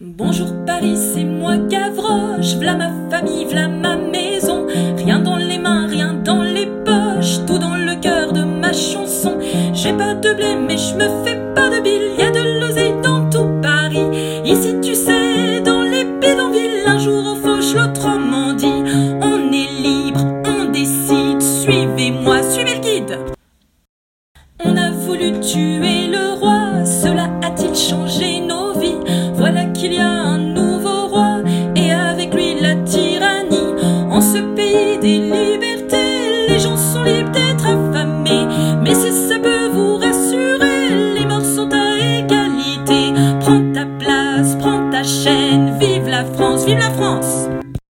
Bonjour Paris, c'est moi Gavroche, v'là ma famille, v'là ma maison. Rien dans les mains, rien dans les poches, tout dans le cœur de ma chanson. J'ai pas de blé, mais je me fais pas de bille, y a de l'oseille dans tout Paris. Ici, tu sais, dans les bidonvilles, un jour on fauche, l'autrement dit. On est libre, on décide, suivez-moi, suivez le guide. On a voulu tuer le roi, ce pays des libertés, les gens sont libres d'être affamés. Mais si ça peut vous rassurer, les morts sont à égalité. Prends ta place, prends ta chaîne, vive la France, vive la France!